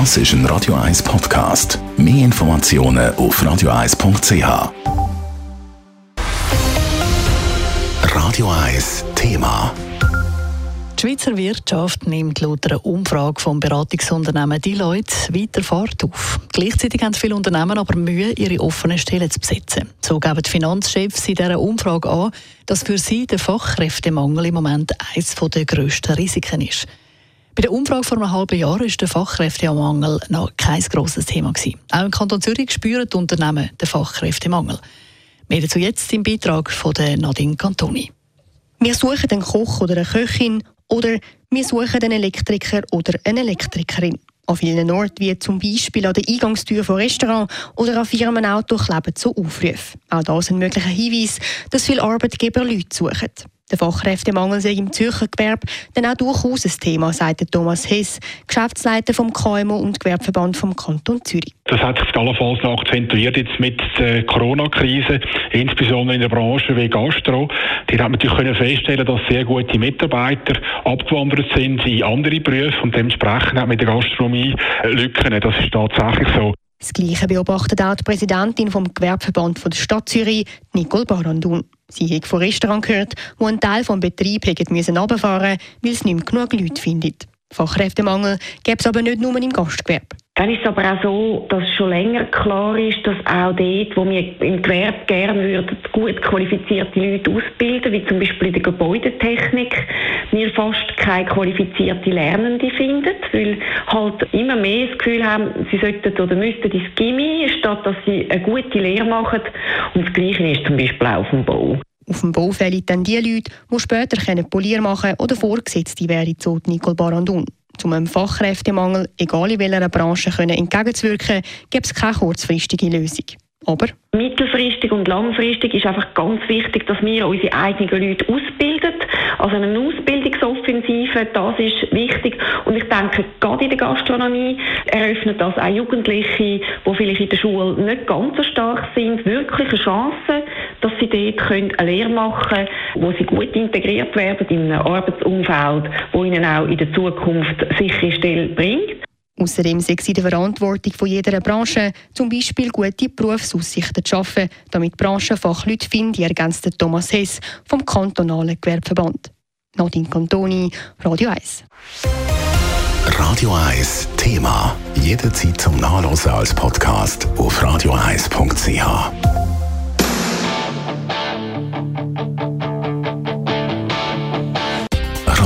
Das ist ein Radio 1 Podcast. Mehr Informationen auf radio1.ch. Radio 1 Thema. Die Schweizer Wirtschaft nimmt laut einer Umfrage vom Beratungsunternehmen Deloitte weiter Fahrt auf. Gleichzeitig haben viele Unternehmen aber Mühe, ihre offenen Stellen zu besetzen. So geben die Finanzchefs in dieser Umfrage an, dass für sie der Fachkräftemangel im Moment eines der grössten Risiken ist. Bei der Umfrage vor einem halben Jahr war der Fachkräftemangel noch kein grosses Thema. Gewesen. Auch im Kanton Zürich spüren die Unternehmen den Fachkräftemangel. Mehr dazu jetzt im Beitrag von Nadine Cantoni. Wir suchen einen Koch oder eine Köchin oder wir suchen einen Elektriker oder eine Elektrikerin. An vielen Orten, wie zum Beispiel an der Eingangstür von Restaurants oder an Firmenauto, kleben so Aufrufe. Auch das ein möglicher Hinweis, dass viele Arbeitgeber Leute suchen. Der Fachkräftemangel sei im Zürcher Gewerbe dann auch durchaus ein Thema, sagt Thomas Hess, Geschäftsleiter vom KMO und Gewerbeverband vom Kanton Zürich. Das hat sich allenfalls noch akzentuiert jetzt mit der Corona-Krise, insbesondere in der Branche wie Gastro. Die hat natürlich können feststellen, dass sehr gute Mitarbeiter abgewandert sind in andere Berufe und dementsprechend hat mit der Gastronomie Lücken. Das ist tatsächlich so. Das Gleiche beobachtet auch die Präsidentin vom Gewerbeverband von der Stadt Zürich, Nicole Barandun. Sie hat von Restaurant gehört, wo ein Teil des Betriebs runterfahren musste, weil es nicht mehr genug Leute findet. Fachkräftemangel gibt es aber nicht nur im Gastgewerbe. Dann ist es aber auch so, dass schon länger klar ist, dass auch dort, wo wir im Gewerbe gerne würden, gut qualifizierte Leute ausbilden, wie zum Beispiel in der Gebäudetechnik, wir fast keine qualifizierte Lernende finden, weil halt immer mehr das Gefühl haben, sie sollten oder müssten ins Gimmi, statt dass sie eine gute Lehre machen. Und das Gleiche ist zum Beispiel auch auf dem Bau. Auf dem Bau fehlen dann die Leute, die später Polier machen können oder Vorgesetzte wären, so Nicole Barandun. Um einem Fachkräftemangel, egal in welcher Branche, entgegenzuwirken, gibt es keine kurzfristige Lösung. Aber Mittelfristig und langfristig ist einfach ganz wichtig, dass wir unsere eigenen Leute ausbilden. Also eine Ausbildungsoffensive, das ist wichtig. Und ich denke, gerade in der Gastronomie eröffnet das auch Jugendliche, die vielleicht in der Schule nicht ganz so stark sind, wirklich eine Chance, sie dort eine Lehre machen können, wo sie gut integriert werden in einem Arbeitsumfeld, wo ihnen auch in der Zukunft sichere Stelle bringt. Außerdem sei es in der Verantwortung von jeder Branche, zum Beispiel gute Berufsaussichten zu schaffen, damit Branchenfachleute finden, ergänzt Thomas Hess vom kantonalen Gewerbeverband. Nadine Cantoni, Radio 1. Radio 1 Thema. Jederzeit zum Nachlesen als Podcast auf radio1.ch.